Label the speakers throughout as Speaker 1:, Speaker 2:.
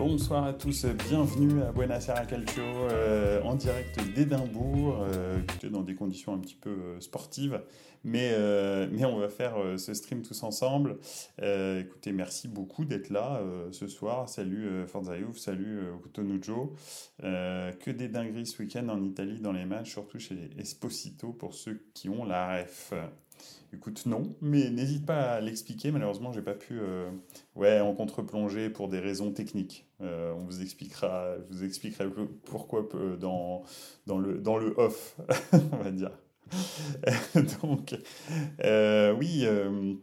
Speaker 1: Bonsoir à tous, bienvenue à Buonasera Calcio euh, en direct d'Édimbourg, euh, dans des conditions un petit peu euh, sportives. Mais, on va faire ce stream tous ensemble. Écoutez, merci beaucoup d'être là ce soir. Salut Forza Youth, salut Tonujo. que des dingueries ce week-end en Italie dans les matchs, surtout chez Esposito pour ceux qui ont la ref. Écoute, non, mais n'hésite pas à l'expliquer. Malheureusement, j'ai pas pu. ouais, en contre-plongée pour des raisons techniques. on vous expliquera, je vous expliquerai pourquoi dans, dans, le, dans le off, on va dire. donc, euh, oui. Euh,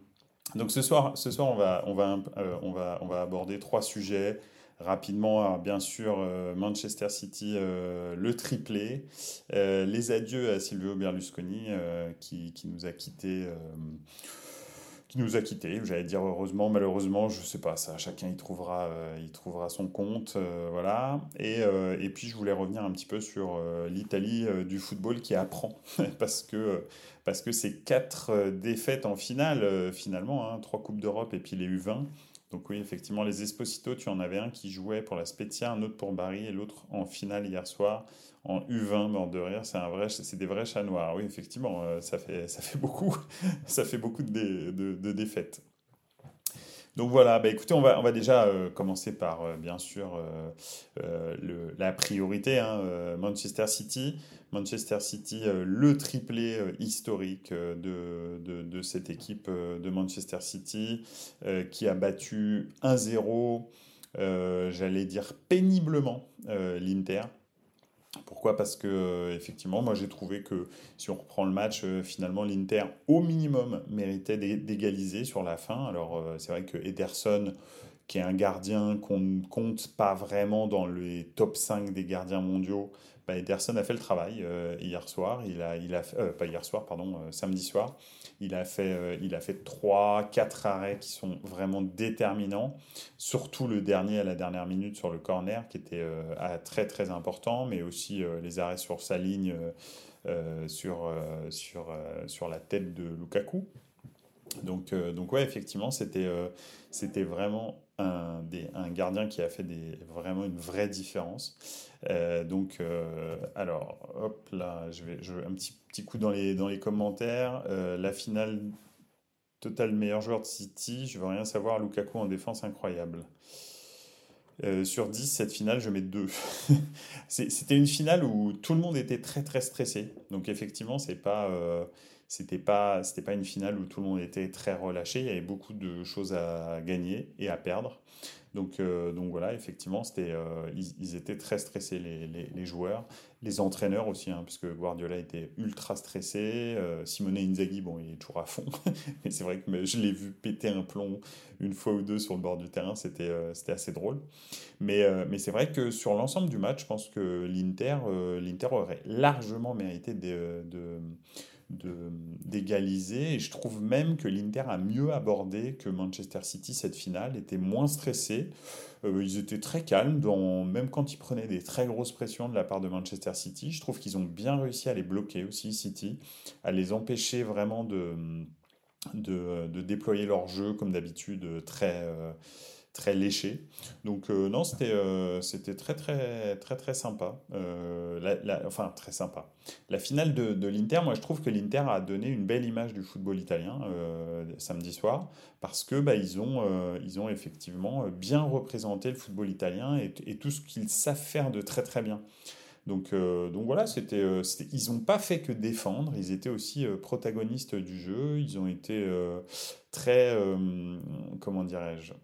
Speaker 1: donc ce soir, ce soir on, va, on, va, euh, on, va, on va aborder trois sujets rapidement. bien sûr, Manchester City, le triplé, les adieux à Silvio Berlusconi qui, qui, nous a quittés qui nous a. J'allais dire heureusement, malheureusement, je sais pas ça. Chacun y trouvera, euh, trouvera son compte, euh, voilà. Et, euh, et, puis je voulais revenir un petit peu sur l'Italie du football qui apprend parce que parce que c'est quatre défaites en finale finalement, hein, trois coupes d'Europe et puis les U20. Donc oui, effectivement, les Esposito, tu en avais un qui jouait pour la Spezia, un autre pour Bari et l'autre en finale hier soir en U20, mort de rire, c'est un vrai, c'est des vrais chats noirs. Oui, effectivement, euh, ça fait, ça fait beaucoup, ça fait beaucoup de, de, défaites. Donc voilà, bah écoutez, on va, déjà euh, commencer par, euh, bien sûr, le, la priorité, hein, Manchester City. Manchester City, le triplé historique de, cette équipe de Manchester City, qui a battu 1-0, j'allais dire péniblement, l'Inter. Pourquoi? Parce que euh, effectivement, moi j'ai trouvé que si on reprend le match, euh, finalement l'Inter au minimum méritait d'égaliser sur la fin. Alors euh, c'est vrai que Ederson, qui est un gardien qu'on ne compte pas vraiment dans les top 5 des gardiens mondiaux, bah, Ederson a fait le travail hier soir. Il a, il pas hier soir, pardon, samedi soir. Il a fait, euh, il a fait 3, 4 arrêts qui sont vraiment déterminants. Surtout le dernier à la dernière minute sur le corner qui était euh, très très important, mais aussi euh, les arrêts sur sa ligne, sur, sur, sur la tête de Lukaku. Donc, donc ouais, effectivement, c'était c'était vraiment un, gardien qui a fait vraiment une vraie différence. Euh, donc, euh, alors, hop là, je vais, un petit, petit coup dans les, dans les commentaires. Euh, la finale total meilleur joueur de City, je veux rien savoir. Lukaku en défense incroyable. sur 10, cette finale, je mets 2. C'était une finale où tout le monde était très très stressé. Donc effectivement, c'est pas c'était pas c'était pas une finale où tout le monde était très relâché. Il y avait beaucoup de choses à gagner et à perdre. Donc euh, donc voilà effectivement c'était euh, ils, étaient très stressés les, les, joueurs. Les entraîneurs aussi hein, puisque Guardiola était ultra stressé. Euh, Simone Inzaghi bon il est toujours à fond. Mais c'est vrai que je l'ai vu péter un plomb une fois ou deux sur le bord du terrain. C'était c'était assez drôle. Mais mais c'est vrai que sur l'ensemble du match je pense que l'Inter l'Inter aurait largement mérité de, de d'égaliser. Et je trouve même que l'Inter a mieux abordé que Manchester City cette finale, était moins stressé. Euh, ils étaient très calmes, dans, même quand ils prenaient des très grosses pressions de la part de Manchester City. Je trouve qu'ils ont bien réussi à les bloquer aussi, City, à les empêcher vraiment de, de, de déployer leur jeu comme d'habitude très... Euh, très léché. Donc euh, non, c'était euh, c'était très très très très sympa. Euh, enfin très sympa. La finale de, l'Inter, moi je trouve que l'Inter a donné une belle image du football italien samedi soir parce que bah, ils ont ils ont effectivement bien représenté le football italien et, et tout ce qu'ils savent faire de très très bien. Donc, donc voilà, c'était, ils n'ont pas fait que défendre, ils étaient aussi protagonistes du jeu, ils ont été très, comment dirais-je,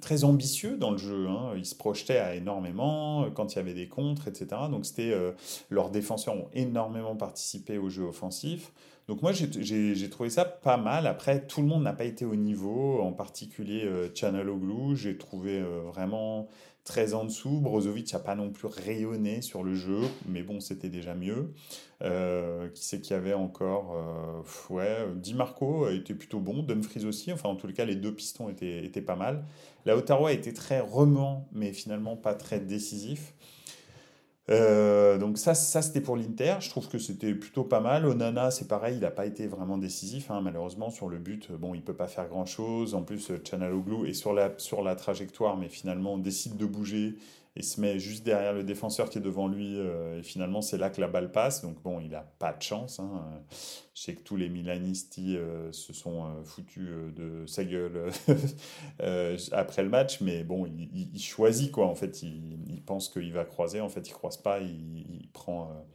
Speaker 1: très ambitieux dans le jeu. Hein. Ils se projetaient à énormément euh, quand il y avait des contres, etc. Donc c'était euh, leurs défenseurs ont énormément participé au jeu offensif. Donc moi j'ai trouvé ça pas mal. Après tout le monde n'a pas été au niveau, en particulier euh, Channel Oglu. J'ai trouvé vraiment très en dessous. Brozovic n'a pas non plus rayonné sur le jeu, mais bon, c'était déjà mieux. Euh, qui c'est qu'il y avait encore euh, Ouais, Di Marco était plutôt bon, Dumfries aussi. Enfin, en tout cas, les deux pistons étaient, étaient pas mal. Là Lautaro a été très remuant, mais finalement pas très décisif. Euh, donc ça, c'était pour l'Inter. Je trouve que c'était plutôt pas mal. Onana, c'est pareil, il n'a pas été vraiment décisif, hein, malheureusement sur le but. Bon, il peut pas faire grand chose. En plus, Chanaloglu est sur la sur la trajectoire, mais finalement on décide de bouger et se met juste derrière le défenseur qui est devant lui. Euh, et finalement, c'est là que la balle passe. Donc bon, il n'a pas de chance. Hein. Je sais que tous les Milanisti euh, se sont euh, foutus de sa gueule après le match, mais bon, il, choisit quoi. En fait, il, pense qu'il va croiser. En fait, il croise pas. Il, prend,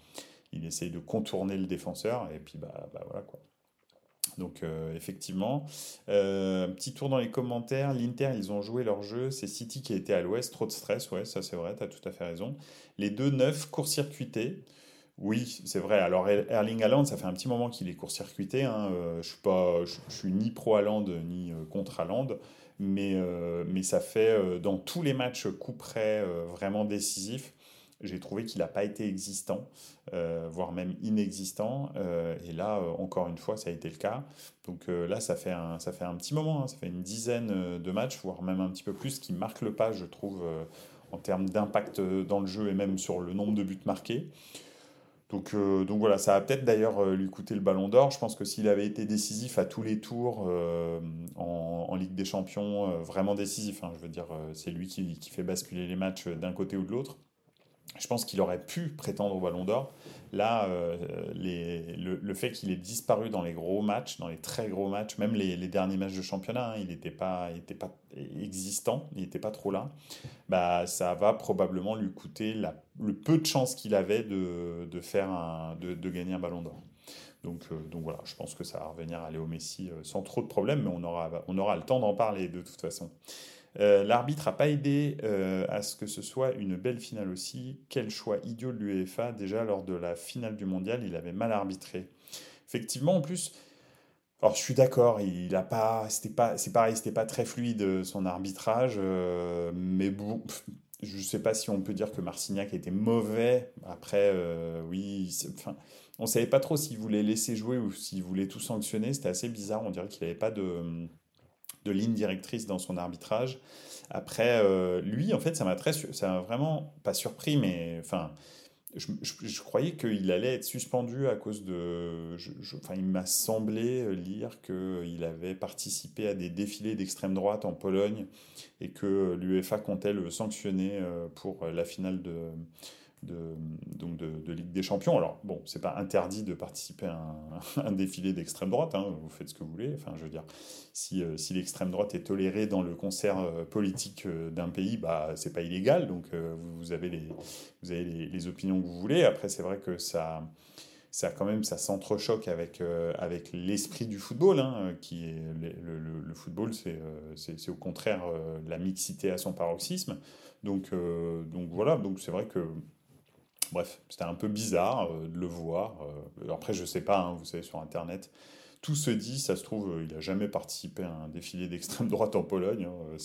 Speaker 1: il essaye de contourner le défenseur et puis bah, bah voilà quoi. Donc euh, effectivement, euh, petit tour dans les commentaires. L'Inter, ils ont joué leur jeu. C'est City qui été à l'ouest. Trop de stress, ouais, ça c'est vrai, tu as tout à fait raison. Les deux neufs court-circuités. Oui, c'est vrai. Alors Erling Haaland, ça fait un petit moment qu'il est court-circuité. Hein. Euh, je suis suis ni pro Haaland ni contre Haaland, mais mais ça fait dans tous les matchs coup près vraiment décisifs j'ai trouvé qu'il n'a pas été existant, euh, voire même inexistant. Euh, et là, euh, encore une fois, ça a été le cas. Donc là, ça fait un, ça fait un petit moment, hein. ça fait une dizaine de matchs, voire même un petit peu plus, qui marque le pas, je trouve, en termes d'impact dans le jeu et même sur le nombre de buts marqués. Donc, donc voilà, ça a peut-être d'ailleurs lui coûté le ballon d'or. Je pense que s'il avait été décisif à tous les tours en, Ligue des Champions, vraiment décisif, hein, je veux dire, c'est lui qui, qui, fait basculer les matchs d'un côté ou de l'autre je pense qu'il aurait pu prétendre au Ballon d'Or. Là, euh, le, fait qu'il ait disparu dans les gros matchs, dans les très gros matchs, même les, derniers matchs de championnat, hein, il n'était pas, pas existant, il n'était pas trop là, bah, ça va probablement lui coûter le peu de chance qu'il avait de, faire de, gagner un Ballon d'Or. Donc, euh, donc voilà, je pense que ça va revenir à Léo Messi euh, sans trop de problèmes, mais on aura, on aura le temps d'en parler de toute façon. Euh, l'arbitre n'a pas aidé euh, à ce que ce soit une belle finale aussi. Quel choix idiot de l'UEFA. Déjà, lors de la finale du mondial, il avait mal arbitré. Effectivement, en plus, alors je suis d'accord, il a pas, c'était pas, c'est pareil, c'était pas très fluide euh, son arbitrage, mais bon, je sais pas si on peut dire que Marcignac était mauvais. Après, oui, enfin, on savait pas trop s'il voulait laisser jouer ou s'il voulait tout sanctionner. C'était assez bizarre. On dirait qu'il n'avait pas de de ligne directrice dans son arbitrage. Après, euh, lui, en fait, ça m'a très, ça m'a vraiment pas surpris, mais enfin, je, croyais qu'il allait être suspendu à cause de. enfin, il m'a semblé lire qu'il avait participé à des défilés d'extrême droite en Pologne et que l'UEFA comptait le sanctionner euh, pour la finale de de, donc de, Ligue des Champions. Alors, bon, c'est pas interdit de participer à un, défilé d'extrême droite, hein, vous faites ce que vous voulez. Enfin, je veux dire, si, euh, si l'extrême droite est tolérée dans le concert euh, politique euh, d'un pays, bah, c'est pas illégal, donc vous, avez, les, vous avez les, opinions que vous voulez. Après, c'est vrai que ça. Ça, quand même, ça s'entrechoque avec, avec l'esprit du football, hein, qui est le, football, c'est au contraire la mixité à son paroxysme. Donc, donc voilà, donc c'est vrai que Bref, c'était un peu bizarre euh, de le voir. Euh, après, je sais pas, hein, vous savez, sur Internet, tout se dit, ça se trouve, euh, il n'a jamais participé à un défilé d'extrême droite en Pologne. Hein,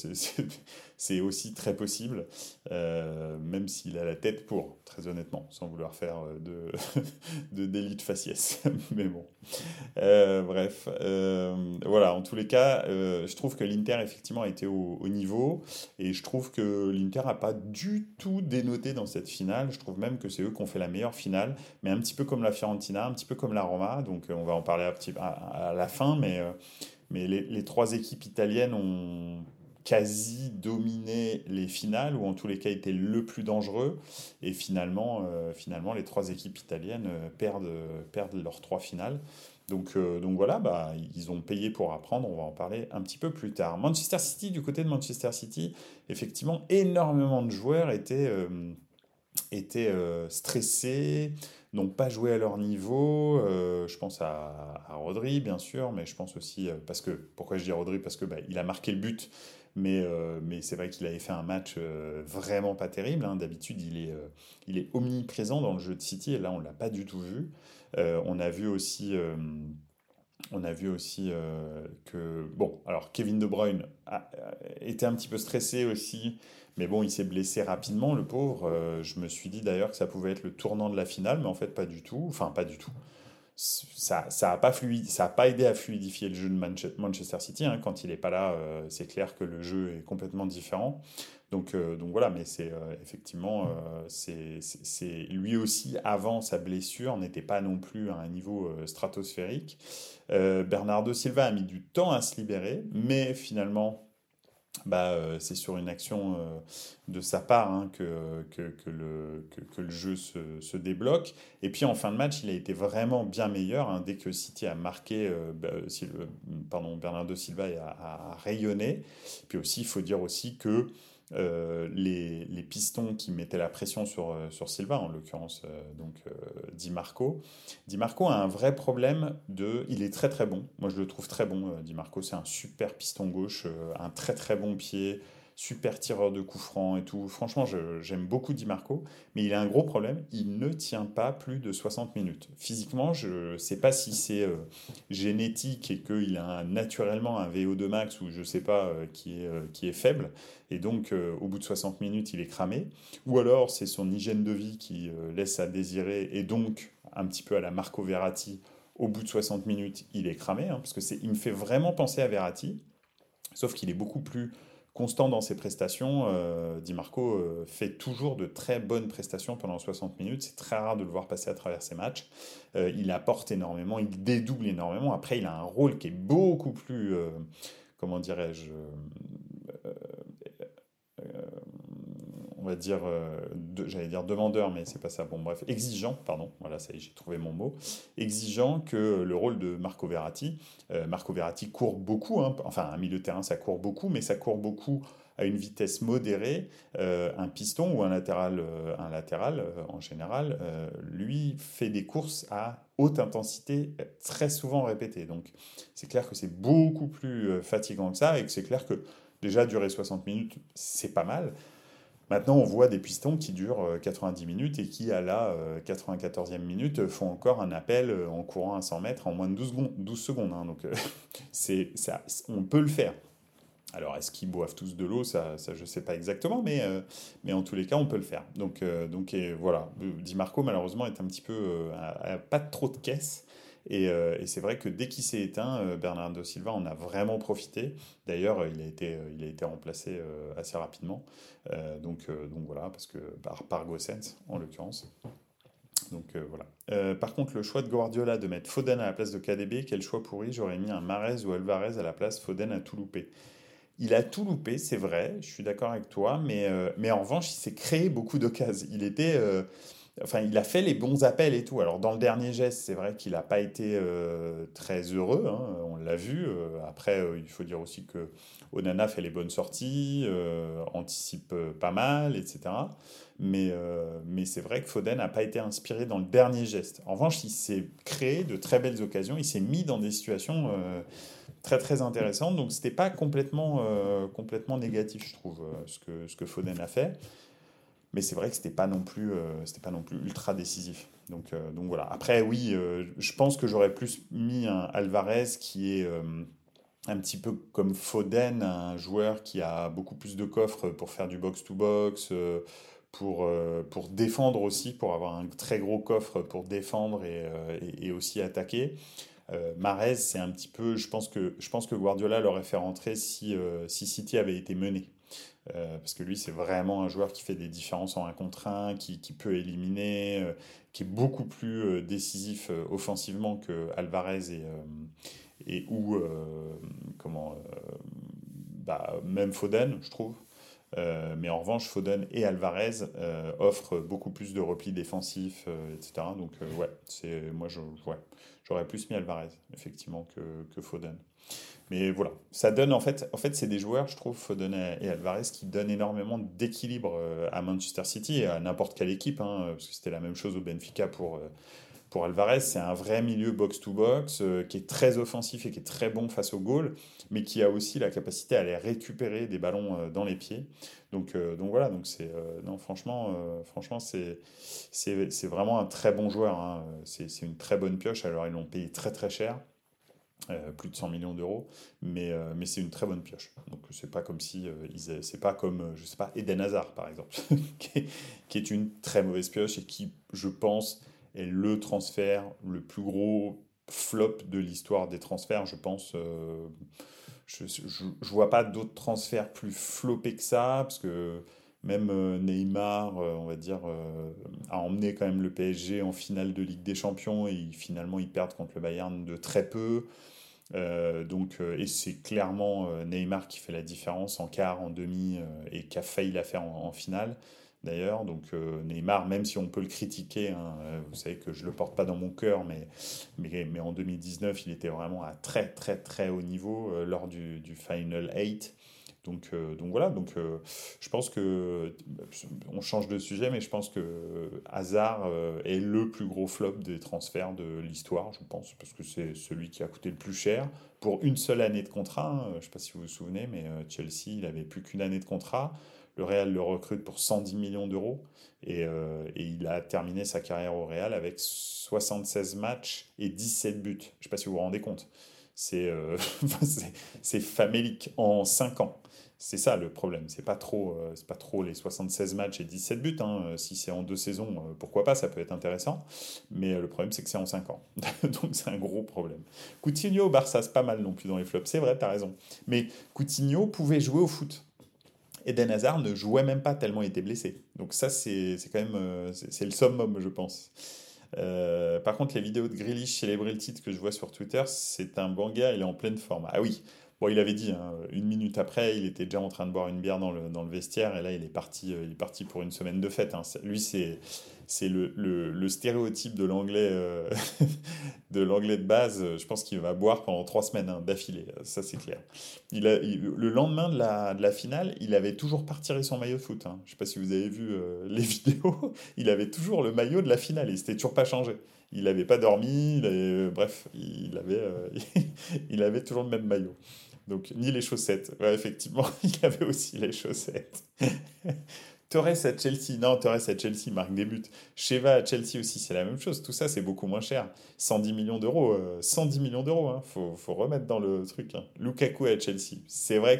Speaker 1: c'est aussi très possible, euh, même s'il a la tête pour, très honnêtement, sans vouloir faire euh, de, de délit faciès. Mais bon. bref. voilà, en tous les cas, je trouve que l'Inter, effectivement, a été au, au, niveau. Et je trouve que l'Inter n'a pas du tout dénoté dans cette finale. Je trouve même que c'est eux qui ont fait la meilleure finale. Mais un petit peu comme la Fiorentina, un petit peu comme la Roma. Donc, on va en parler un petit peu à la fin, mais, euh, mais les, trois équipes italiennes ont quasi dominé les finales, ou en tous les cas été le plus dangereux. Et finalement, euh, finalement les trois équipes italiennes euh, perdent, perdent leurs trois finales. Donc, donc voilà, bah, ils ont payé pour apprendre, on va en parler un petit peu plus tard. Manchester City, du côté de Manchester City, effectivement, énormément de joueurs étaient, étaient stressés, n'ont pas joué à leur niveau. Euh, je pense à, Rodri, bien sûr, mais je pense aussi, euh, parce que, pourquoi je dis Rodri? Parce que bah, il a marqué le but, mais, euh, mais c'est vrai qu'il avait fait un match vraiment pas terrible. Hein. D'habitude, il, est il est omniprésent dans le jeu de City, et là, on ne l'a pas du tout vu. on a vu aussi on a vu aussi que, bon, alors Kevin De Bruyne a, était un petit peu stressé aussi mais bon, il s'est blessé rapidement, le pauvre. Euh, je me suis dit d'ailleurs que ça pouvait être le tournant de la finale, mais en fait, pas du tout. Enfin, pas du tout. ça n'a pas, pas aidé à fluidifier le jeu de Manchester City. Hein. Quand il n'est pas là, euh, c'est clair que le jeu est complètement différent. Donc, euh, donc voilà, mais c'est euh, effectivement, c'est lui aussi, avant sa blessure, n'était pas non plus à un niveau stratosphérique. Bernardo Silva a mis du temps à se libérer, mais finalement, bah, euh, c'est sur une action euh, de sa part hein, que, que, le, que, le jeu se, se, débloque. Et puis en fin de match, il a été vraiment bien meilleur. Hein, dès que City a marqué, euh, bah, pardon, Bernardo Silva a, a, rayonné. Puis aussi, il faut dire aussi que euh, les, pistons qui mettaient la pression sur, euh, Silva, en l'occurrence euh, donc Di Marco. Di Marco a un vrai problème de... Il est très très bon, moi je le trouve très bon, Di Marco c'est un super piston gauche, un très très bon pied, super tireur de coups francs et tout. Franchement, j'aime beaucoup Di Marco, mais il a un gros problème, il ne tient pas plus de 60 minutes. Physiquement, je ne sais pas si c'est euh, génétique et qu'il a naturellement un VO2 max ou je ne sais pas euh, qui, est, euh, qui est faible, et donc au bout de 60 minutes, il est cramé, ou alors c'est son hygiène de vie qui laisse à désirer, et donc un petit peu à la Marco Verratti, au bout de 60 minutes, il est cramé, hein, parce que il me fait vraiment penser à Verratti, sauf qu'il est beaucoup plus constant dans ses prestations. Euh, Di Marco euh, fait toujours de très bonnes prestations pendant 60 minutes. C'est très rare de le voir passer à travers ses matchs. Euh, il apporte énormément, il dédouble énormément. Après, il a un rôle qui est beaucoup plus, comment dirais-je, on va dire, euh, j'allais dire demandeur, mais c'est pas ça. Bon, bref, exigeant, pardon, voilà, ça j'ai trouvé mon mot. Exigeant que le rôle de Marco Verratti. Euh, Marco Verratti court beaucoup, hein, enfin, un milieu de terrain, ça court beaucoup, mais ça court beaucoup à une vitesse modérée. Euh, un piston ou un latéral, un latéral en général, lui fait des courses à haute intensité très souvent répétées. Donc, c'est clair que c'est beaucoup plus fatigant que ça et que c'est clair que déjà durer 60 minutes, c'est pas mal. Maintenant, on voit des pistons qui durent 90 euh, minutes et qui, à la 94e euh, minute, font encore un appel euh, en courant à 100 mètres en moins de 12 secondes. 12 secondes hein. donc, c'est, ça, on peut le faire. Alors, est-ce qu'ils boivent tous de l'eau? Ça, je ne sais pas exactement, mais, mais en tous les cas, on peut le faire. Donc, donc voilà, Di Marco, malheureusement, est un petit peu... pas trop de caisse. Euh, et, c'est vrai que dès qu'il s'est éteint, euh, Bernardo Silva en a vraiment profité. D'ailleurs, il, a été, il a été remplacé euh, assez rapidement. donc, donc voilà, parce que par, par Gossens, en l'occurrence. Donc voilà. par contre, le choix de Guardiola de mettre Foden à la place de KDB, quel choix pourri J'aurais mis un Marez ou Alvarez à la place. Foden a tout loupé. Il a tout loupé, c'est vrai, je suis d'accord avec toi, mais, mais en revanche, il s'est créé beaucoup d'occasions. Il était enfin, il a fait les bons appels et tout. Alors, dans le dernier geste, c'est vrai qu'il n'a pas été euh, très heureux, hein, on l'a vu. Euh, après, euh, il faut dire aussi que Onana fait les bonnes sorties, anticipe pas mal, etc. Mais, c'est vrai que Foden n'a pas été inspiré dans le dernier geste. En revanche, il s'est créé de très belles occasions, il s'est mis dans des situations très très intéressantes. Donc, c'était pas complètement, complètement négatif, je trouve, ce, que, ce que Foden a fait mais c'est vrai que c'était pas non plus euh, c'était pas non plus ultra décisif donc euh, donc voilà après oui euh, je pense que j'aurais plus mis un Alvarez qui est un petit peu comme Foden un joueur qui a beaucoup plus de coffres pour faire du box to box pour, pour défendre aussi, pour avoir un très gros coffre pour défendre et, aussi attaquer. Euh, Marez, c'est un petit peu, je pense que, je pense que Guardiola l'aurait fait rentrer si, si City avait été mené. Euh, parce que lui, c'est vraiment un joueur qui fait des différences en un contre un, qui, peut éliminer, euh, qui est beaucoup plus euh, décisif offensivement que Alvarez et, et ou comment, bah, même Foden, je trouve. mais en revanche, Foden et Alvarez offrent beaucoup plus de replis défensifs, etc. Donc, ouais, moi, j'aurais plus mis Alvarez, effectivement, que, que Foden. Mais voilà, ça donne en fait, en fait c'est des joueurs, je trouve, Foden et Alvarez, qui donnent énormément d'équilibre euh, à Manchester City et à n'importe quelle équipe, hein, parce que c'était la même chose au Benfica pour, euh, pour Alvarez. C'est un vrai milieu box-to-box euh, qui est très offensif et qui est très bon face au goal, mais qui a aussi la capacité à aller récupérer des ballons dans les pieds. Donc, donc voilà, donc c'est non franchement, franchement c'est c'est vraiment un très bon joueur. Hein. C'est une très bonne pioche. Alors ils l'ont payé très très cher. Euh, plus de 100 millions d'euros, mais, euh, mais c'est une très bonne pioche. Donc c'est pas comme si euh, c'est pas comme je sais pas Eden Hazard par exemple, qui, est, une très mauvaise pioche et qui je pense est le transfert le plus gros flop de l'histoire des transferts, je pense. je ne vois pas d'autres transferts plus floppés que ça, parce que même euh, Neymar, euh, on va dire, euh, a emmené quand même le PSG en finale de Ligue des Champions et finalement ils perdent contre le Bayern de très peu. donc, et c'est clairement Neymar qui fait la différence en quart, en demi et qui a failli la faire en, finale d'ailleurs. Donc Neymar, même si on peut le critiquer, hein, vous savez que je ne le porte pas dans mon cœur, mais, mais, en 2019, il était vraiment à très très très haut niveau lors du, du Final 8. Donc, euh, donc voilà, donc, euh, je pense que, on change de sujet, mais je pense que Hazard euh, est le plus gros flop des transferts de l'histoire, je pense, parce que c'est celui qui a coûté le plus cher pour une seule année de contrat. Hein. je ne sais pas si vous vous souvenez, mais Chelsea, il n'avait plus qu'une année de contrat. Le Real le recrute pour 110 millions d'euros et, il a terminé sa carrière au Real avec 76 matchs et 17 buts. Je ne sais pas si vous vous rendez compte. C'est c'est famélique en 5 ans. C'est ça le problème. C'est pas trop, euh, c'est pas trop les 76 matchs et 17 buts. Hein. Euh, si c'est en deux saisons, euh, pourquoi pas, ça peut être intéressant. Mais le problème, c'est que c'est en 5 ans. Donc c'est un gros problème. Coutinho au Barça, c'est pas mal non plus dans les flops. C'est vrai, tu as raison. Mais Coutinho pouvait jouer au foot. Eden Hazard ne jouait même pas tellement il était blessé. Donc ça, c'est quand même c'est le summum, je pense. par contre, les vidéos de Grealish célébrer le titre que je vois sur Twitter, c'est un bon gars, il est en pleine forme. Ah oui, Bon, il avait dit, hein, une minute après, il était déjà en train de boire une bière dans le, dans le vestiaire, et là, il est parti, euh, il est parti pour une semaine de fête. Hein. Lui, c'est, c'est le, le, le, stéréotype de l'anglais, euh, de l'anglais de base. Je pense qu'il va boire pendant trois semaines hein, d'affilée, ça c'est clair. Il a, le lendemain de la, de la, finale, il avait toujours pas retiré son maillot de foot. Je ne sais pas si vous avez vu euh, les vidéos, il avait toujours le maillot de la finale, il s'était toujours pas changé il n'avait pas dormi, bref, il avait, il avait toujours le même maillot. Donc, ni les chaussettes. Effectivement, il avait aussi les chaussettes. Torres à Chelsea. Non, Torres à Chelsea marque des buts. Sheva à Chelsea aussi, c'est la même chose. Tout ça, c'est beaucoup moins cher. 110 millions d'euros. 110 euh, millions d'euros. Hein. Faut, remettre dans le truc. Hein. Lukaku à Chelsea. C'est vrai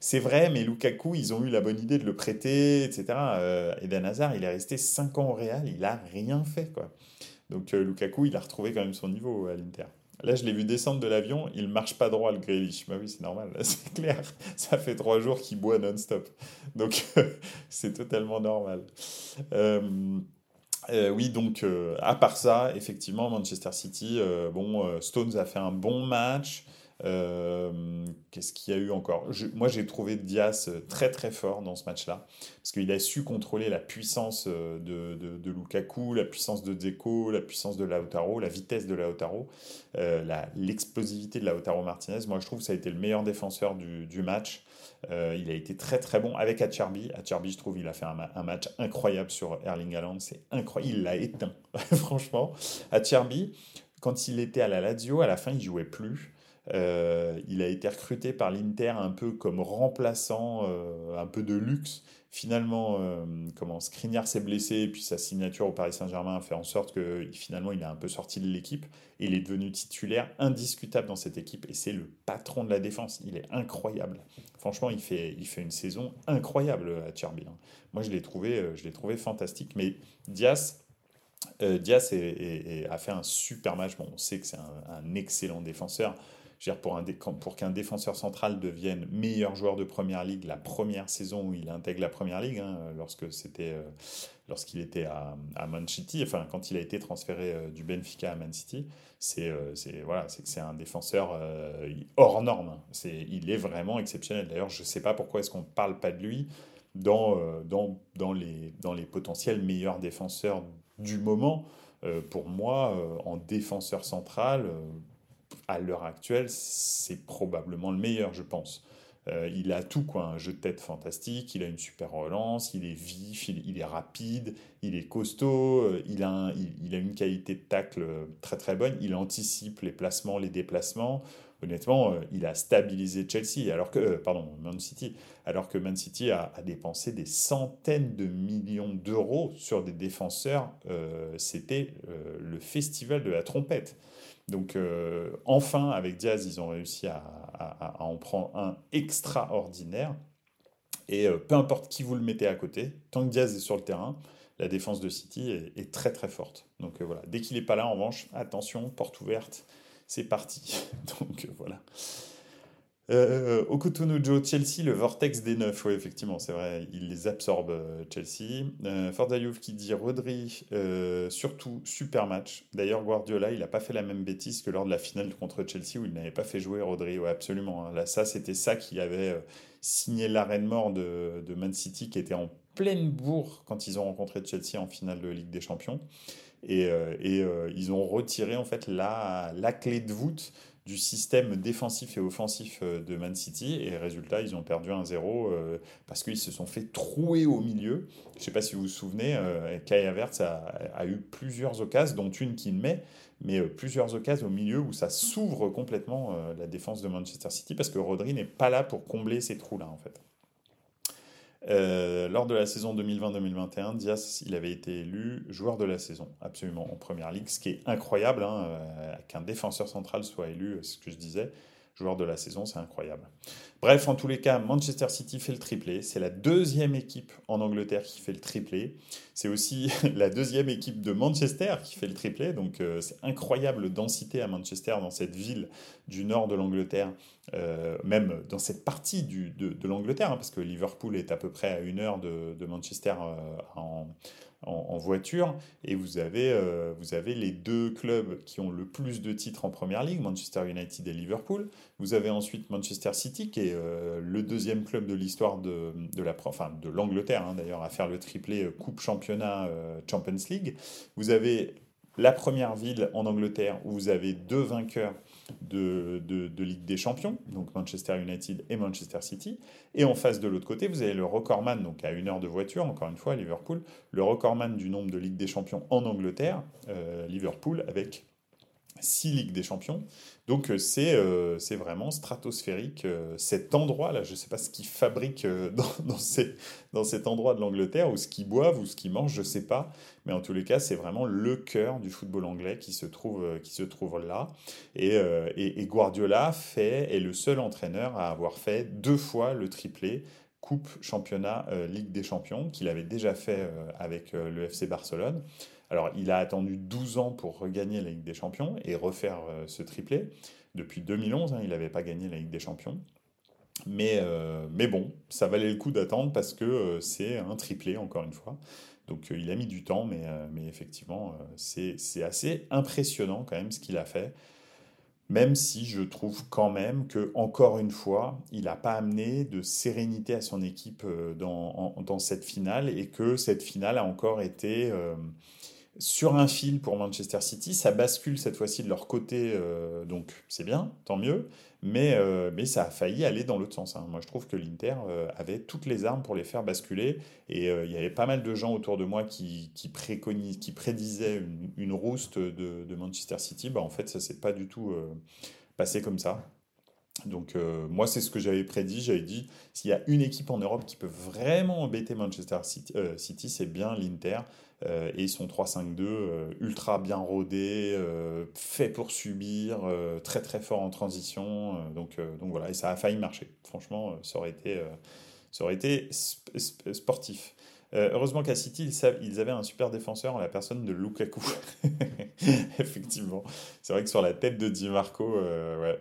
Speaker 1: c'est vrai, mais Lukaku, ils ont eu la bonne idée de le prêter, etc. Euh, Eden Hazard, il est resté 5 ans au Real. Il a rien fait, quoi. Donc, euh, Lukaku, il a retrouvé quand même son niveau à l'Inter. Là, je l'ai vu descendre de l'avion, il marche pas droit le Grealish. Bah oui, c'est normal, c'est clair. Ça fait trois jours qu'il boit non-stop. Donc, c'est totalement normal. Euh, euh, oui, donc, euh, à part ça, effectivement, Manchester City, bon, Stones a fait un bon match. Euh, qu'est-ce qu'il y a eu encore? Moi, j'ai trouvé Diaz euh, très très fort dans ce match-là, parce qu'il a su contrôler la puissance euh, de, de, Lukaku, la puissance de Dzeko, la puissance de Lautaro, la vitesse de Lautaro, l'explosivité de Lautaro Martinez. Moi, je trouve que ça a été le meilleur défenseur du, du match. il a été très très bon avec Acharbi. Acharbi, je trouve, il a fait un, match incroyable sur Erling Haaland. C'est incroyable. Il l'a éteint, franchement. Acharbi, quand il était à la Lazio, à la fin, il jouait plus. Euh, il a été recruté par l'Inter un peu comme remplaçant, euh, un peu de luxe. Finalement, euh, comment Skriniar s'est blessé, et puis sa signature au Paris Saint-Germain a fait en sorte que finalement il est un peu sorti de l'équipe. Il est devenu titulaire indiscutable dans cette équipe et c'est le patron de la défense. Il est incroyable. Franchement, il fait, une saison incroyable à Cherby. Moi, je l'ai trouvé, je l'ai trouvé fantastique. Mais Diaz, Diaz a fait un super match. Bon, on sait que c'est un excellent défenseur pour, pour qu'un défenseur central devienne meilleur joueur de première ligue la première saison où il intègre la première ligue, hein, lorsque c'était, euh, lorsqu'il était à, à, Man City, enfin quand il a été transféré euh, du Benfica à Man City, c'est, euh, c'est voilà, c'est c'est un défenseur hors norme. C'est, il est vraiment exceptionnel. D'ailleurs, je ne sais pas pourquoi est-ce qu'on ne parle pas de lui dans, dans, dans, les, dans les potentiels meilleurs défenseurs du moment. pour moi, en défenseur central, à l'heure actuelle, c'est probablement le meilleur, je pense. Euh, il a tout, quoi. Un jeu de tête fantastique, il a une super relance, il est vif, il, est rapide, il est costaud, euh, il, a une qualité de tacle très très bonne, il anticipe les placements, les déplacements. Honnêtement, euh, il a stabilisé Chelsea, alors que, pardon, Man City, alors que Man City a, dépensé des centaines de millions d'euros sur des défenseurs. C'était le festival de la trompette. Donc euh, enfin, avec Diaz, ils ont réussi à, en prendre un extraordinaire. Et euh, peu importe qui vous le mettez à côté, tant que Diaz est sur le terrain, la défense de City est, très très forte. Donc voilà, dès qu'il n'est pas là, en revanche, attention, porte ouverte, c'est parti. Donc voilà. Euh, Joe, Chelsea, le vortex des neufs. Oui, effectivement, c'est vrai, il les absorbe, euh, Chelsea. Euh, Fordayouf qui dit Rodri, euh, surtout super match. D'ailleurs, Guardiola, il n'a pas fait la même bêtise que lors de la finale contre Chelsea où il n'avait pas fait jouer Rodri. Oui, absolument. Hein. Là, ça, c'était ça qui avait euh, signé l'arène mort de, Man City qui était en pleine bourre quand ils ont rencontré Chelsea en finale de Ligue des Champions. Et, et ils ont retiré en fait la, la clé de voûte du système défensif et offensif euh, de Man City. Et résultat, ils ont perdu 1-0 euh, parce qu'ils se sont fait trouer au milieu. Je ne sais pas si vous vous souvenez, euh, Kai Havertz a, eu plusieurs occasions, dont une qu'il met, mais plusieurs occasions au milieu où ça s'ouvre complètement la défense de Manchester City parce que Rodri n'est pas là pour combler ces trous-là en fait. Euh, lors de la saison 2020-2021, Diaz, il avait été élu joueur de la saison, absolument, en première ligue, ce qui est incroyable, hein, euh, qu'un défenseur central soit élu, ce que je disais, joueur de la saison, c'est incroyable. Bref, en tous les cas, Manchester City fait le triplé. C'est la deuxième équipe en Angleterre qui fait le triplé. C'est aussi la deuxième équipe de Manchester qui fait le triplé. Donc euh, c'est incroyable densité à Manchester, dans cette ville du nord de l'Angleterre, euh, même dans cette partie de, l'Angleterre, hein, parce que Liverpool est à peu près à une heure de, Manchester euh, en voiture. Et vous avez, vous avez les deux clubs qui ont le plus de titres en première ligue, Manchester United et Liverpool. Vous avez ensuite Manchester City, qui est euh, le deuxième club de l'histoire de, de, l'Angleterre, hein, d'ailleurs, à faire le triplé euh, Coupe Championnat Champions League. Vous avez la première ville en Angleterre où vous avez deux vainqueurs de, de, Ligue des Champions, donc Manchester United et Manchester City. Et en face de l'autre côté, vous avez le recordman, donc à une heure de voiture, encore une fois, Liverpool, le recordman du nombre de Ligue des Champions en Angleterre, euh, Liverpool, avec six Ligues des Champions. Donc euh, c'est euh, c'est vraiment stratosphérique. Euh, cet endroit-là, je ne sais pas ce qu'ils fabriquent dans, dans cet endroit de l'Angleterre, ou ce qu'ils boivent, ou ce qu'ils mangent, je ne sais pas. Mais en tous les cas, c'est vraiment le cœur du football anglais qui se trouve, qui se trouve là. Et, et, et, Guardiola fait, est le seul entraîneur à avoir fait deux fois le triplé. Coupe, championnat, Ligue des Champions, qu'il avait déjà fait avec le FC Barcelone. Alors, il a attendu 12 ans pour regagner la Ligue des Champions et refaire euh, ce triplé. Depuis 2011, hein, il n'avait pas gagné la Ligue des Champions. Mais, euh, mais bon, ça valait le coup d'attendre parce que euh, c'est un triplé, encore une fois. Donc il a mis du temps, mais, mais effectivement, c'est assez impressionnant quand même ce qu'il a fait. Même si je trouve quand même que, encore une fois, il n'a pas amené de sérénité à son équipe dans, dans, cette finale et que cette finale a encore été sur un fil pour Manchester City. Ça bascule cette fois-ci de leur côté, euh, donc c'est bien, tant mieux. Mais, euh, mais ça a failli aller dans l'autre sens. Hein. Moi, je trouve que l'Inter euh, avait toutes les armes pour les faire basculer. Et il y avait pas mal de gens autour de moi qui, qui, prédisaient une, une rouste de, Manchester City. Bah, en fait, ça s'est pas du tout passé comme ça. Donc moi, c'est ce que j'avais prédit. J'avais dit, s'il y a une équipe en Europe qui peut vraiment embêter Manchester City c'est bien l'Inter. Euh, et sont 3-5-2, euh, ultra bien rodés, euh, fait pour subir, très très fort en transition. donc, donc voilà, et ça a failli marcher. Franchement, ça aurait été, ça aurait été sportif. heureusement qu'à City, ils, ils, avaient un super défenseur en la personne de Lukaku. Effectivement. C'est vrai que sur la tête de Di Marco, ouais.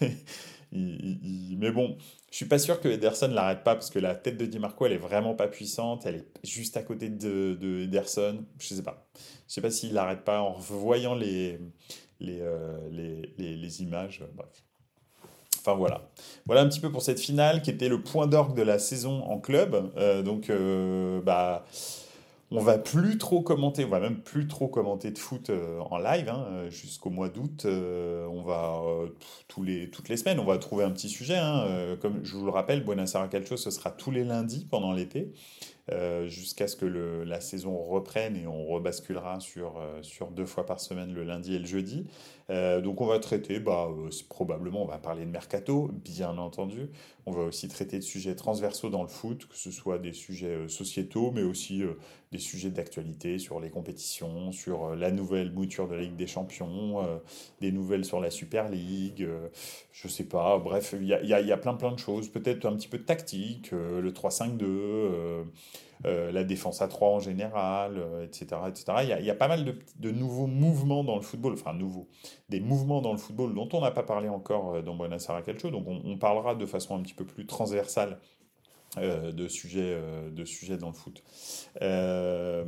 Speaker 1: mais bon, je suis pas sûr que Ederson l'arrête pas parce que la tête de Di Marco, elle est vraiment pas puissante. Elle est juste à côté de, de Ederson. Je sais pas. Je sais pas s'il l'arrête pas en voyant les, les, euh, les, les, images. Bref. Enfin voilà. Voilà un petit peu pour cette finale qui était le point d'orgue de la saison en club. Euh, donc, euh, bah on va plus trop commenter, on va même plus trop commenter de foot euh, en live hein, euh, jusqu'au mois d'août. Euh, on va tous les, toutes les semaines, on va trouver un petit sujet. Hein, comme je vous le rappelle, Buenos Aires Calcio, ce sera tous les lundis pendant l'été. Euh, jusqu'à ce que la saison reprenne et on rebasculera sur, euh, sur deux fois par semaine le lundi et le jeudi. Euh, donc on va traiter, bah, probablement on va parler de mercato, bien entendu. On va aussi traiter de sujets transversaux dans le foot, que ce soit des sujets sociétaux, mais aussi des sujets d'actualité sur les compétitions, sur la nouvelle mouture de la Ligue des Champions, des nouvelles sur la Super League, je sais pas, bref, il y a, y a, plein plein de choses, peut-être un petit peu de tactique, le 3-5-2. La défense à 3 en général, etc. etc. Il, y a, pas mal de, nouveaux mouvements dans le football, enfin nouveaux, des mouvements dans le football dont on n'a pas parlé encore dans Buenos Aires Calcio, donc on, on parlera de façon un petit peu plus transversale euh, de, sujets, euh, de sujets dans le foot. Euh,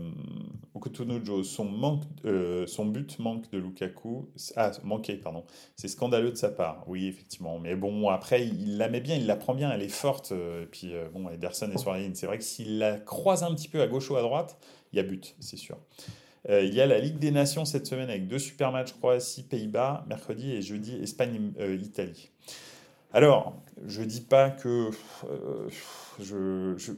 Speaker 1: son, manque, euh, son but manque de Lukaku. Ah, manqué, pardon. C'est scandaleux de sa part, oui, effectivement. Mais bon, après, il la met bien, il la prend bien, elle est forte. et puis, bon, Ederson est sur. C'est vrai que s'il la croise un petit peu à gauche ou à droite, il y a but, c'est sûr. il y a la Ligue des Nations cette semaine avec deux super matchs Croatie, Pays-Bas, mercredi et jeudi Espagne, Italie. Alors, je dis pas que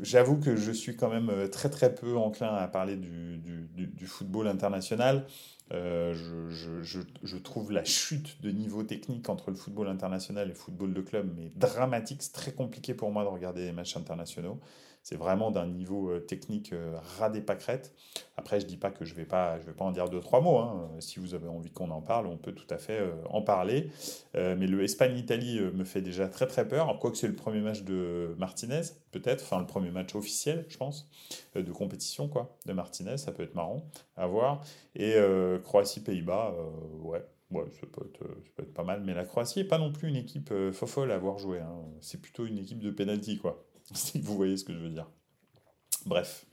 Speaker 1: j'avoue que je suis quand même euh, très très peu enclin à parler du, football international. Euh, je, trouve la chute de niveau technique entre le football international et le football de club mais dramatique. C'est très compliqué pour moi de regarder les matchs internationaux. C'est vraiment d'un niveau euh, technique euh, ras des pâquerettes. Après, je dis pas que je vais pas, je vais pas en dire deux trois mots. Hein. Si vous avez envie qu'on en parle, on peut tout à fait euh, en parler. mais le Espagne-Italie me fait déjà très très peur. Quoi que c'est le premier match de Martinez, peut-être, enfin le premier match officiel, je pense, de compétition quoi, de Martinez. Ça peut être marrant à voir. Et Croatie-Pays-Bas, ouais, ça peut, être, ça peut, être, pas mal, mais la Croatie n'est pas non plus une équipe fofolle à avoir joué. Hein. C'est plutôt une équipe de penalty, quoi. si vous voyez ce que je veux dire. Bref.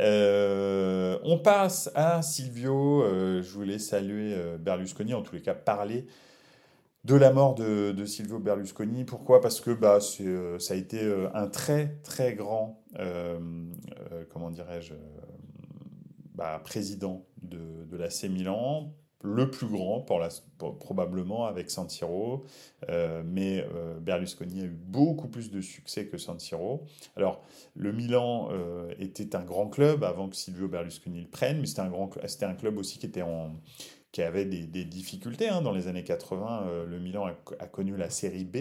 Speaker 1: Euh, on passe à Silvio. Euh, je voulais saluer euh, Berlusconi, en tous les cas parler de la mort de, Silvio Berlusconi. Pourquoi? Parce que bah, ça a été un très très grand, comment dirais-je, bah, président de, de l'AC Milan le plus grand, la, probablement avec San Siro, euh, mais euh, Berlusconi a eu beaucoup plus de succès que San Siro. Alors, le Milan euh, était un grand club avant que Silvio Berlusconi le prenne, mais c'était un, grand, c'était un club aussi qui, était en, qui avait des, des difficultés. Hein. Dans les années 80, le Milan a, connu la série B,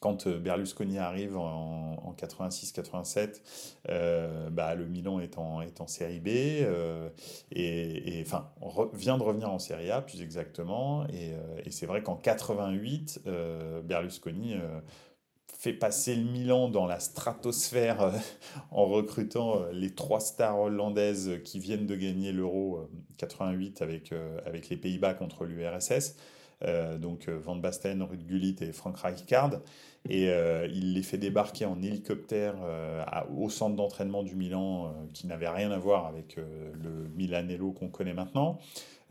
Speaker 1: quand euh, Berlusconi arrive en, 86-87, euh, bah, le Milan est en, est série B, euh, et, enfin, vient de revenir en série A plus exactement, et, et c'est vrai qu'en 88, Berlusconi fait passer le Milan dans la stratosphère en recrutant les trois stars hollandaises qui viennent de gagner l'Euro 88 avec, avec les Pays-Bas contre l'URSS. Donc Van Basten, Ruud Gullit et Frank Rijkaard. Et euh, il les fait débarquer en hélicoptère euh, au centre d'entraînement du Milan, euh, qui n'avait rien à voir avec le Milanello qu'on connaît maintenant.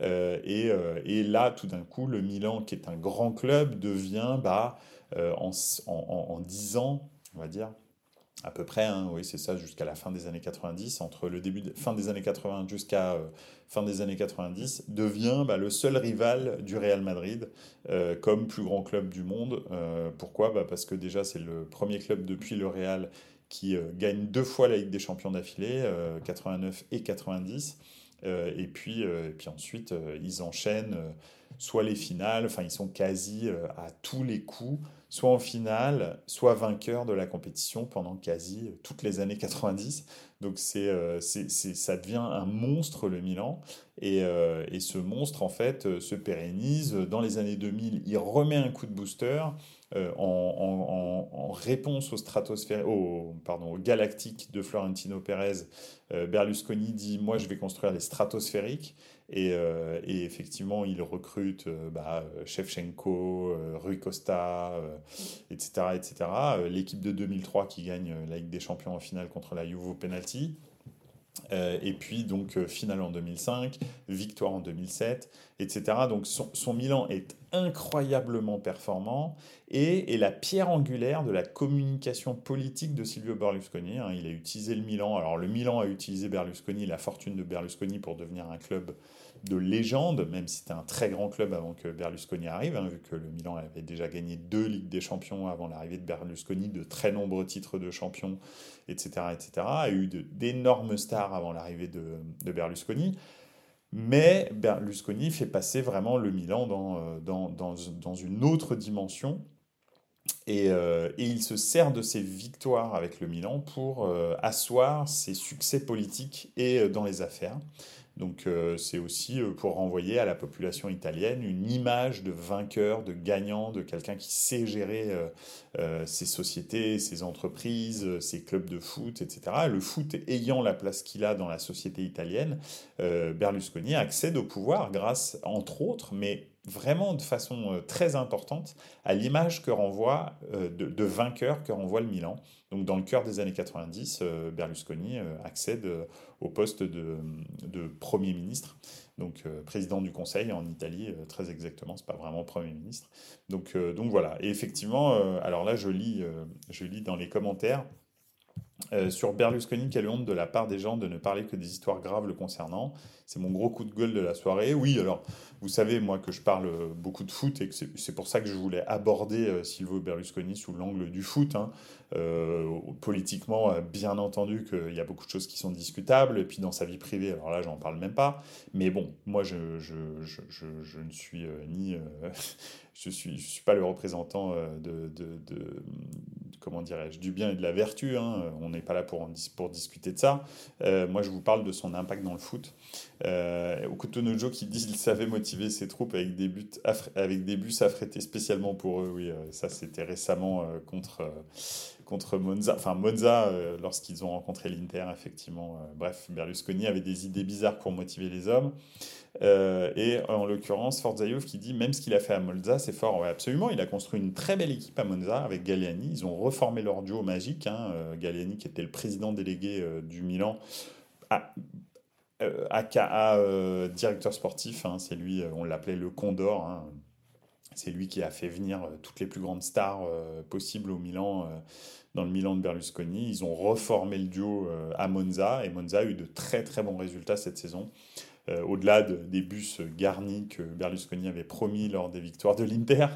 Speaker 1: Et, et, là, tout d'un coup, le Milan, qui est un grand club, devient, bah, en, en, en 10 ans, on va dire, à peu près, hein, oui, c'est ça, jusqu'à la fin des années 90, entre le début, de, fin des années 80 jusqu'à euh, fin des années 90, devient bah, le seul rival du Real Madrid euh, comme plus grand club du monde. Euh, pourquoi? Bah, Parce que déjà, c'est le premier club depuis le Real qui gagne deux fois la Ligue des Champions d'affilée, 89 et 90. et, puis, et puis ensuite, ils enchaînent soit les finales, enfin, ils sont quasi à tous les coups soit en finale, soit vainqueur de la compétition pendant quasi toutes les années 90. Donc c'est, euh, c'est, ça devient un monstre le Milan. Et, euh, et, ce monstre, en fait, euh, se pérennise. Dans les années 2000, il remet un coup de booster en, en, réponse au, stratosphère, au, pardon, au galactique de Florentino Pérez. Berlusconi dit, moi, je vais construire les stratosphériques. Euh, et, effectivement, il recrute euh, bah, Shevchenko, euh, Rui Costa, etc. etc. L'équipe de 2003 qui gagne la Ligue des Champions en finale contre la Juve penalty. Et puis donc finale en 2005, victoire en 2007, etc. Donc son, Milan est incroyablement performant et est la pierre angulaire de la communication politique de Silvio Berlusconi. Hein. Il a utilisé le Milan. Alors le Milan a utilisé Berlusconi, la fortune de Berlusconi pour devenir un club de légende, même si c'était un très grand club avant que Berlusconi arrive, hein, vu que le Milan avait déjà gagné deux Ligues des Champions avant l'arrivée de Berlusconi, de très nombreux titres de champion, etc., etc., a eu d'énormes stars avant l'arrivée de, Berlusconi. Mais Berlusconi fait passer vraiment le Milan dans, euh, dans, dans, une autre dimension. Et, euh, et, il se sert de ses victoires avec le Milan pour euh, asseoir ses succès politiques et dans les affaires.
Speaker 2: Donc euh, c'est aussi euh, pour renvoyer à la population italienne une image de vainqueur, de gagnant, de quelqu'un qui sait gérer ses sociétés, ses entreprises, ses clubs de foot, etc. Le foot ayant la place qu'il a dans la société italienne, Berlusconi accède au pouvoir grâce, entre autres, mais vraiment de façon euh, très importante à l'image que renvoie euh, de, vainqueur que renvoie le Milan. Donc dans le cœur des années 90, euh, Berlusconi accède au poste de, Premier ministre, donc président du Conseil en Italie, très exactement, c'est pas vraiment Premier ministre. Donc, donc voilà, et effectivement, alors là je lis, je lis dans les commentaires, sur Berlusconi, quelle honte de la part des gens de ne parler que des histoires graves le concernant. C'est mon gros coup de gueule de la soirée. Oui, alors, vous savez, moi, que je parle beaucoup de foot et que c'est pour ça que je voulais aborder euh, Silvio Berlusconi sous l'angle du foot. Hein. Euh, politiquement, euh, bien entendu qu'il y a beaucoup de choses qui sont discutables. Et puis, dans sa vie privée, alors là, j'en parle même pas. Mais bon, moi, je, ne suis ni. je ne suis, suis pas le représentant de comment dirais-je, du bien et de la vertu. Hein. On n'est pas là pour, pour discuter de ça. moi, je vous parle de son impact dans le foot. Euh, Okutonojo qui dit qu'il savait motiver ses troupes avec des, buts avec des bus affrétés spécialement pour eux. Oui, euh, ça c'était récemment euh, contre, euh, contre Monza. Enfin, Monza, lorsqu'ils ont rencontré l'Inter, effectivement. bref, Berlusconi avait des idées bizarres pour motiver les hommes. et en l'occurrence, Forzaïov qui dit même ce qu'il a fait à Monza, c'est fort. Ouais, absolument, il a construit une très belle équipe à Monza avec Galliani. Ils ont reformé leur duo magique. Hein. Galliani, qui était le président délégué du Milan, a AKA euh, euh, directeur sportif, hein, c'est lui, euh, on l'appelait le Condor. Hein. c'est lui qui a fait venir toutes les plus grandes stars possibles au Milan, dans le Milan de Berlusconi. Ils ont reformé le duo à Monza et Monza a eu de très très bons résultats cette saison. Euh, au-delà des bus garnis que Berlusconi avait promis lors des victoires de l'Inter.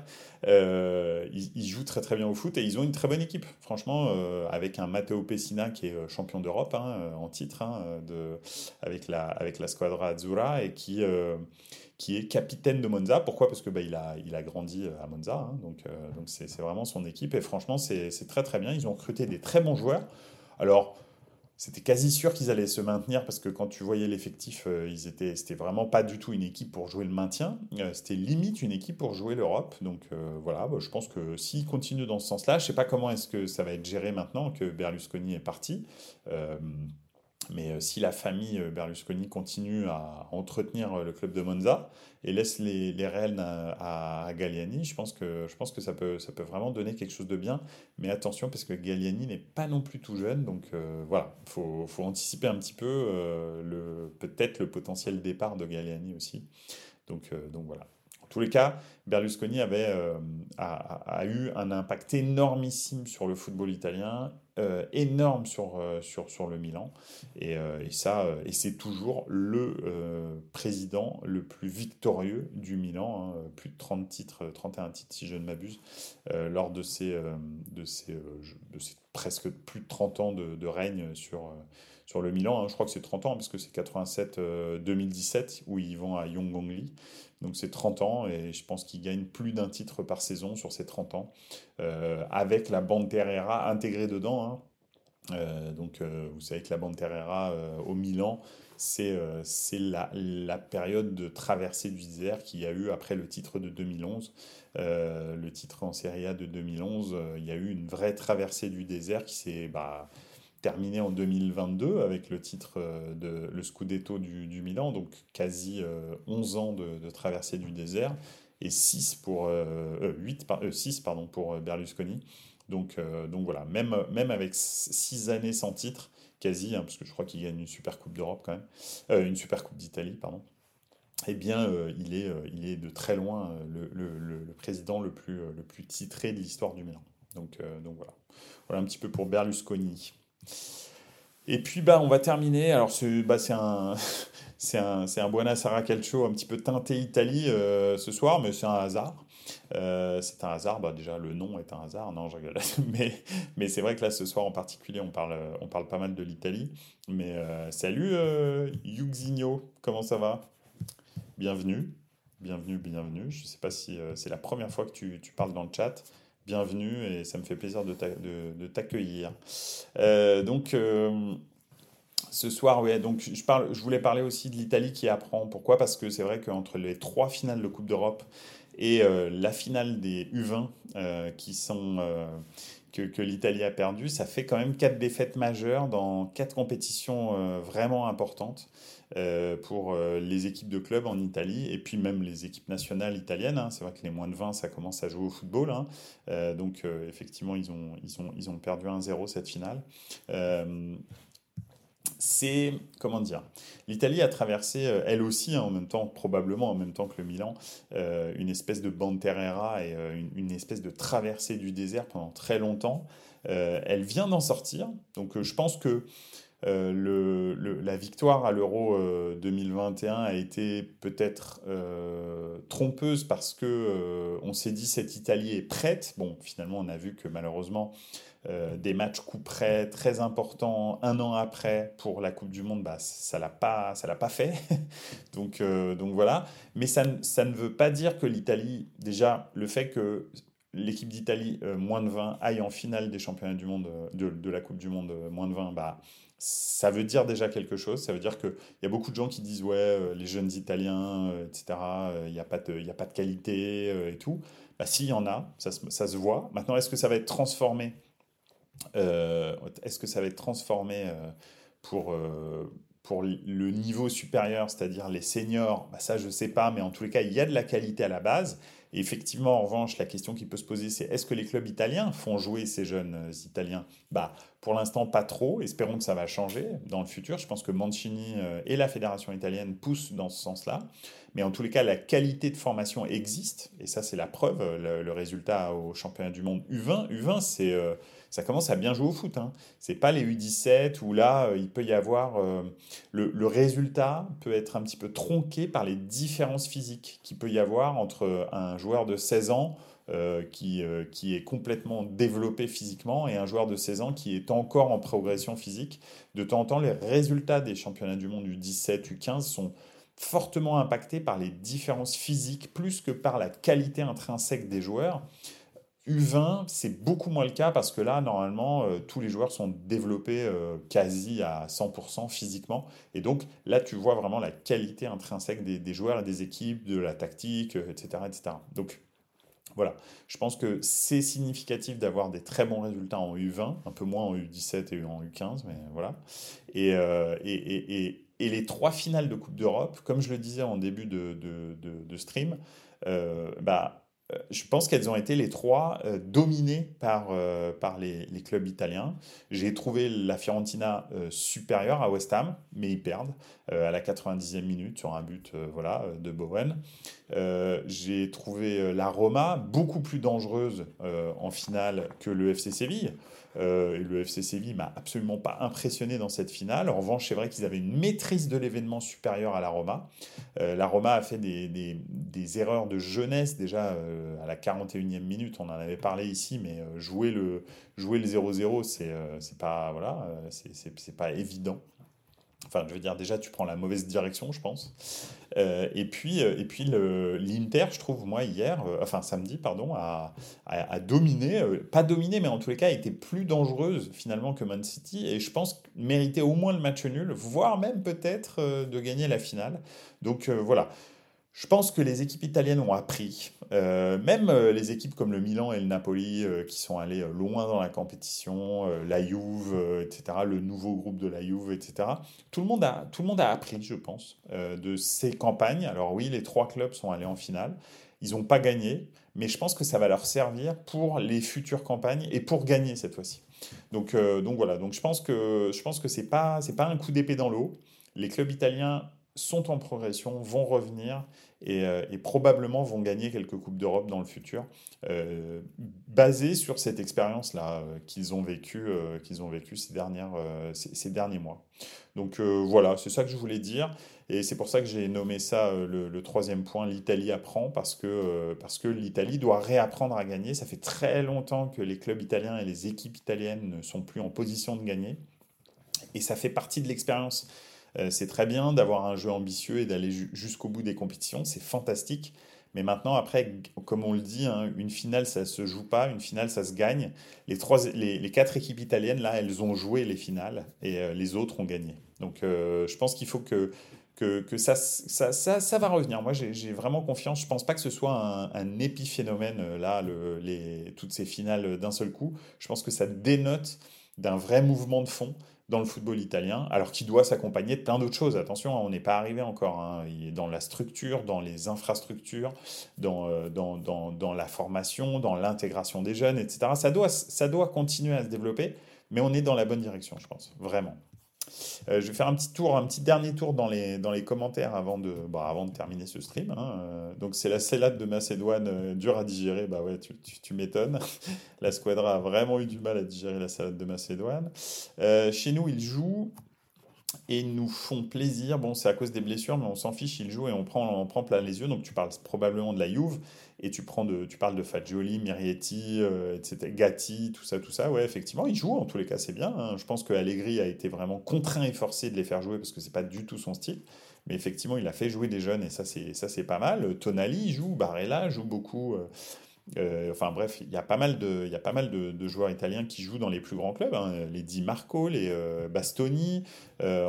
Speaker 2: Euh, ils, jouent très très bien au foot et ils ont une très bonne équipe, franchement, euh, avec un Matteo Pessina qui est champion d'Europe hein, en titre, hein, avec, la, Squadra Azzurra et qui est capitaine de Monza. Pourquoi? Parce que bah, a, grandi à Monza, hein, donc c'est vraiment son équipe et franchement c'est très très bien. Ils ont recruté des très bons joueurs. Alors c'était quasi sûr qu'ils allaient se maintenir parce que quand tu voyais l'effectif, euh, ils étaient, c'était vraiment pas du tout une équipe pour jouer le maintien. Euh, c'était limite une équipe pour jouer l'Europe. Donc euh, voilà, bah, je pense que s'ils continuent dans ce sens-là, je sais pas comment est-ce que ça va être géré maintenant que Berlusconi est parti. Mais si la famille Berlusconi continue à entretenir le club de Monza et laisse les, les réels à, à, Galliani, je pense, que, je pense que ça peut, ça peut vraiment donner quelque chose de bien. Mais attention, parce que Galliani n'est pas non plus tout jeune, donc voilà, il faut, faut, anticiper un petit peu le peut-être le potentiel départ de Galliani aussi. Donc, donc voilà tous les cas, Berlusconi avait, euh, a, eu un impact énormissime sur le football italien, euh, énorme sur, euh, sur, sur le Milan. Et, ça, et c'est toujours le président le plus victorieux du Milan, hein. plus de 30 titres, 31 titres si je ne m'abuse, lors de ces, de, ces, de ces presque plus de 30 ans de, règne sur, sur le Milan. Hein. Je crois que c'est 30 ans parce que c'est 87-2017 où ils vont à Yongongli. Donc c'est 30 ans et je pense qu'il gagne plus d'un titre par saison sur ces 30 ans, euh, avec la bande Terrera intégrée dedans. Hein. Euh, donc euh, vous savez que la bande Terrera au Milan, c'est la, la, période de traversée du désert qu'il y a eu après le titre de 2011. le titre en Serie A de 2011, il y a eu une vraie traversée du désert qui s'est... Bah, terminé en 2022 avec le titre euh, de le Scudetto du, Milan, donc quasi 11 euh, ans de, traversée du désert, et 6 pour, 8, euh, 6 pardon, pour Berlusconi. Donc, donc voilà, même, même avec 6 années sans titre, quasi, hein, parce que je crois qu'il gagne une super coupe d'Europe quand même, une super coupe d'Italie, pardon. Eh bien, il, est, il est de très loin le, le, le, président le plus, le plus titré de l'histoire du Milan. Donc, donc voilà. Voilà un petit peu pour Berlusconi. Et puis, bah, on va terminer. Alors, c'est bah, un. C'est un, un Buenos Calcio un petit peu teinté Italie euh, ce soir, mais c'est un hasard. Euh, c'est un hasard, bah, déjà le nom est un hasard, non je rigole. mais, mais c'est vrai que là ce soir en particulier on parle, on parle pas mal de l'Italie. Mais euh, salut Yuxinho, comment ça va? Bienvenue, bienvenue, bienvenue. Je ne sais pas si c'est la première fois que tu parles dans le chat bienvenue et ça me fait plaisir de t'accueillir. Euh, donc, euh, Ce soir, oui. Donc, je, parle, je voulais parler aussi de l'Italie qui apprend. Pourquoi? Parce que c'est vrai qu'entre les trois finales de Coupe d'Europe et la finale des U20 qui sont que, l'Italie a perdu, ça fait quand même quatre défaites majeures dans quatre compétitions euh, vraiment importantes euh, pour euh, les équipes de club en Italie et puis même les équipes nationales italiennes. Hein. C'est vrai que les moins de 20, ça commence à jouer au football. Hein. donc effectivement, ils ont, ils ont, ils ont perdu 1-0 cette finale c'est, comment dire, l'Italie a traversé, euh, elle aussi, hein, en même temps, probablement en même temps que le Milan, euh, une espèce de banterera et euh, une, espèce de traversée du désert pendant très longtemps. elle vient d'en sortir, donc je pense que la victoire à l'Euro 2021 a été peut-être trompeuse parce que on s'est dit cette Italie est prête. Bon, finalement, on a vu que malheureusement, euh, des matchs coup près très importants un an après pour la Coupe du Monde, bah, ça l'a pas, ça l'a pas fait. donc, euh, donc voilà. Mais ça, ça, ne veut pas dire que l'Italie, déjà, le fait que l'équipe d'Italie euh, moins de 20 aille en finale des championnats du monde, de, la Coupe du Monde moins de 20, bah, ça veut dire déjà quelque chose. Ça veut dire qu'il y a beaucoup de gens qui disent ouais, les jeunes Italiens, etc., il n'y a, a pas de qualité et tout. Bah, S'il y en a, ça, ça se voit. Maintenant, est-ce que ça va être transformé est-ce que ça va être transformé euh, pour, euh, pour le niveau supérieur, c'est-à-dire les seniors? Bah Ça, je ne sais pas, mais en tous les cas, il y a de la qualité à la base. Effectivement, en revanche, la question qui peut se poser, c'est est-ce que les clubs italiens font jouer ces jeunes Italiens? Bah, Pour l'instant, pas trop. Espérons que ça va changer dans le futur. Je pense que Mancini et la fédération italienne poussent dans ce sens-là. Mais en tous les cas, la qualité de formation existe. Et ça, c'est la preuve. Le, le, résultat au championnat du monde U20, U20 c'est ça commence à bien jouer au foot. Hein. C'est pas les U17 où là, euh, il peut y avoir. Euh, le, résultat peut être un petit peu tronqué par les différences physiques qu'il peut y avoir entre un joueur de 16 ans. Euh, qui, qui est complètement développé physiquement et un joueur de 16 ans qui est encore en progression physique. De temps en temps, les résultats des championnats du monde U17, U15 sont fortement impactés par les différences physiques plus que par la qualité intrinsèque des joueurs. U20, c'est beaucoup moins le cas parce que là, normalement, euh, tous les joueurs sont développés euh, quasi à 100% physiquement. Et donc, là, tu vois vraiment la qualité intrinsèque des, joueurs et des équipes, de la tactique, etc. Euh, etc. Donc, voilà. Je pense que c'est significatif d'avoir des très bons résultats en U20, un peu moins en U17 et en U15, mais voilà. Et, les trois finales de Coupe d'Europe, comme je le disais en début de, de, stream, bah, je pense qu'elles ont été les trois euh, dominées par, euh, par les, les, clubs italiens. J'ai trouvé la Fiorentina supérieure à West Ham, mais ils perdent à la 90e minute sur un but voilà, de Bowen. J'ai trouvé la Roma beaucoup plus dangereuse en finale que le FC Séville. Euh, le FC Séville m'a absolument pas impressionné dans cette finale. En revanche, c'est vrai qu'ils avaient une maîtrise de l'événement supérieure à la Roma. Euh, la Roma a fait des, des, erreurs de jeunesse déjà euh, à la 41e minute. On en avait parlé ici, mais jouer le jouer le 0-0, c'est c'est pas voilà, pas évident. Enfin, je veux dire, déjà, tu prends la mauvaise direction, je pense. Euh, et puis, euh, et puis l'Inter, je trouve, moi, hier, euh, enfin samedi, pardon, a, dominé, pas dominé, mais en tous les cas, été plus dangereuse finalement que Man City. Et je pense méritait au moins le match nul, voire même peut-être de gagner la finale. Donc voilà. Je pense que les équipes italiennes ont appris, euh, même euh, les équipes comme le Milan et le Napoli euh, qui sont allés loin dans la compétition, la Juve, etc., le nouveau groupe de la Juve, etc. Tout le monde a, tout le monde a appris, je pense, de ces campagnes. Alors oui, les trois clubs sont allés en finale. Ils n'ont pas gagné, mais je pense que ça va leur servir pour les futures campagnes et pour gagner cette fois-ci. Donc, donc voilà, donc je pense que je pense que c'est pas c'est pas un coup d'épée dans l'eau. Les clubs italiens sont en progression, vont revenir euh, et, probablement vont gagner quelques Coupes d'Europe dans le futur, euh, basées sur cette expérience-là euh, qu'ils ont vécue vécu ces, ces, derniers mois. Donc voilà, c'est ça que je voulais dire. Et c'est pour ça que j'ai nommé ça le, troisième point, l'Italie apprend, parce que, parce que l'Italie doit réapprendre à gagner. Ça fait très longtemps que les clubs italiens et les équipes italiennes ne sont plus en position de gagner. Et ça fait partie de l'expérience. Euh, c'est très bien d'avoir un jeu ambitieux et d'aller jusqu'au bout des compétitions, c'est fantastique. Mais maintenant, après, comme on le dit, hein, une finale, ça se joue pas, une finale, ça se gagne. Les, trois, les, quatre équipes italiennes, là, elles ont joué les finales et euh, les autres ont gagné. Donc, euh, je pense qu'il faut que, que, ça, ça, ça, va revenir. Moi, j'ai vraiment confiance. Je pense pas que ce soit un, épiphénomène, là, le, les, toutes ces finales d'un seul coup. Je pense que ça dénote d'un vrai mouvement de fond dans le football italien, alors qu'il doit s'accompagner de plein d'autres choses. Attention, on n'est pas arrivé encore. Hein. Il est dans la structure, dans les infrastructures, dans, euh, dans, dans, dans la formation, dans l'intégration des jeunes, etc. Ça doit, ça doit continuer à se développer, mais on est dans la bonne direction, je pense, vraiment. Euh, je vais faire un petit tour, un petit dernier tour dans les, dans les commentaires avant de, bah, avant de terminer ce stream. Hein. Euh, donc c'est la salade de Macédoine, euh, dure à digérer. Bah ouais, tu, tu, m'étonnes. la squadra a vraiment eu du mal à digérer la salade de Macédoine. chez nous, ils jouent et nous font plaisir. Bon, c'est à cause des blessures, mais on s'en fiche, ils jouent et on prend, on prend plein les yeux. Donc tu parles probablement de la Juve et tu, prends de, tu parles de Fagioli, Mirietti, euh, etc., Gatti, tout ça, tout ça. Ouais, effectivement, ils jouent, en tous les cas, c'est bien. Hein. Je pense que Allegri a été vraiment contraint et forcé de les faire jouer parce que c'est pas du tout son style. Mais effectivement, il a fait jouer des jeunes et ça, c'est, ça, c'est pas mal. Tonali joue, Barella joue beaucoup. Euh, euh, enfin bref, il y a pas mal, de, joueurs italiens qui jouent dans les plus grands clubs, hein. les Di Marco, les euh, Bastoni euh,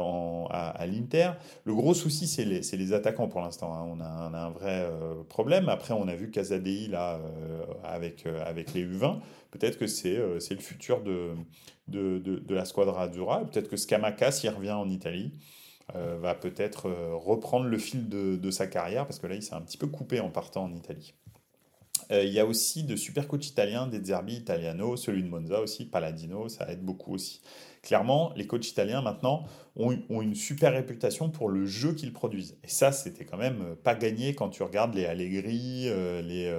Speaker 2: à, l'Inter. Le gros souci, c'est les, attaquants pour l'instant. Hein. On, a, un vrai problème. Après, on a vu Casadei là, avec, les U20. Peut-être que c'est le futur de, la squadra Azzurra. Peut-être que Scamacca, s'il revient en Italie, va peut-être reprendre le fil de, de sa carrière, parce que là, il s'est un petit peu coupé en partant en Italie. Euh, il y a aussi de super coachs italiens, des Zerbi Italiano, celui de Monza aussi, Paladino, ça aide beaucoup aussi. Clairement, les coachs italiens maintenant ont, une super réputation pour le jeu qu'ils produisent. Et ça, c'était quand même euh, pas gagné quand tu regardes les Allegri, euh, les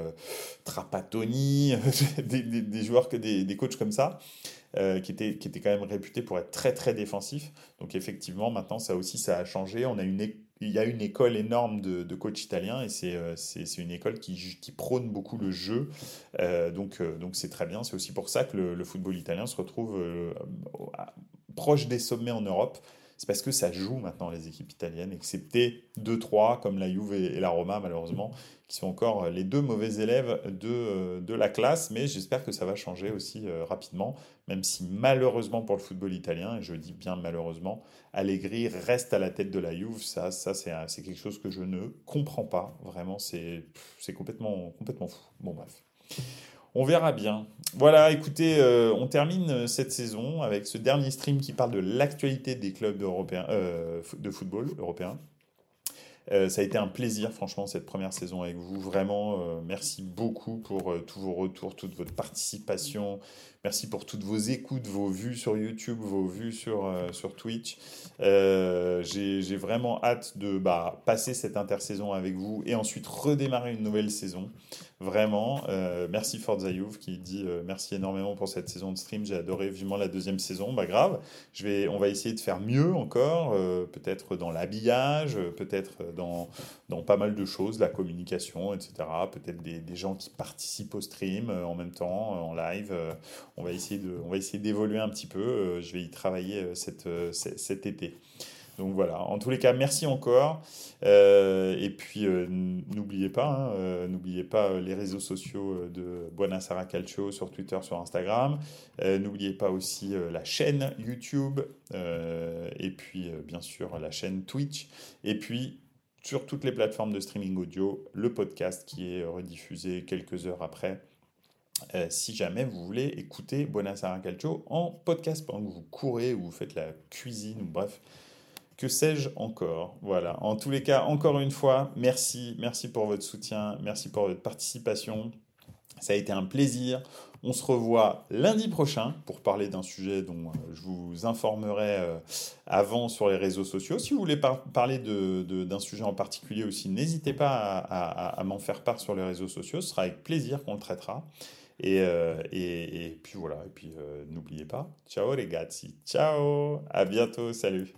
Speaker 2: Trapattoni, des, joueurs, des, des coachs comme ça. qui, étaient, qui étaient quand même réputés pour être très très défensifs. Donc effectivement, maintenant, ça aussi, ça a changé. On a une, il y a une école énorme de, coachs italiens et c'est euh, une école qui, prône beaucoup le jeu. Euh, donc euh, donc c'est très bien. C'est aussi pour ça que le football italien se retrouve proche des sommets en Europe c'est parce que ça joue maintenant les équipes italiennes, excepté 2-3 comme la Juve et la Roma malheureusement, qui sont encore les deux mauvais élèves de, euh, de la classe, mais j'espère que ça va changer aussi euh, rapidement, même si malheureusement pour le football italien, et je dis bien malheureusement, Allegri reste à la tête de la Juve, ça, ça c'est quelque chose que je ne comprends pas, vraiment c'est complètement, complètement fou. Bon bref. On verra bien. Voilà, écoutez, euh, on termine euh, cette saison avec ce dernier stream qui parle de l'actualité des clubs européens, euh, de football européens. ça a été un plaisir, franchement, cette première saison avec vous. Vraiment, merci beaucoup pour tous vos retours, toute votre participation. Merci pour toutes vos écoutes, vos vues sur YouTube, vos vues sur, sur Twitch. J'ai vraiment hâte de bah, passer cette intersaison avec vous et ensuite redémarrer une nouvelle saison. Vraiment, euh, merci Forza Youth qui dit euh, merci énormément pour cette saison de stream. J'ai adoré vivement la deuxième saison. Bah grave, je vais, on va essayer de faire mieux encore, euh, peut-être dans l'habillage, peut-être dans, dans pas mal de choses, la communication, etc. Peut-être des, des, gens qui participent au stream en même temps, en live. On va essayer de, on va essayer d'évoluer un petit peu. je vais y travailler cette, cet été. Donc voilà, en tous les cas, merci encore. Euh, et puis, euh, n'oubliez pas, hein, euh, n'oubliez pas les réseaux sociaux de Buonasera Calcio sur Twitter, sur Instagram. n'oubliez pas aussi la chaîne YouTube. et puis, bien sûr, la chaîne Twitch. Et puis, sur toutes les plateformes de streaming audio, le podcast qui est rediffusé quelques heures après. Si jamais vous voulez écouter Buonasera Calcio en podcast pendant que vous courez ou vous faites la cuisine ou bref, que sais-je encore Voilà. En tous les cas, encore une fois, merci, merci pour votre soutien, merci pour votre participation. Ça a été un plaisir. On se revoit lundi prochain pour parler d'un sujet dont euh, je vous informerai euh, avant sur les réseaux sociaux. Si vous voulez parler d'un sujet en particulier aussi, n'hésitez pas à, m'en faire part sur les réseaux sociaux. Ce sera avec plaisir qu'on le traitera. Et, euh, et, puis voilà. Et puis n'oubliez pas. Ciao les gars. Ciao. À bientôt. Salut.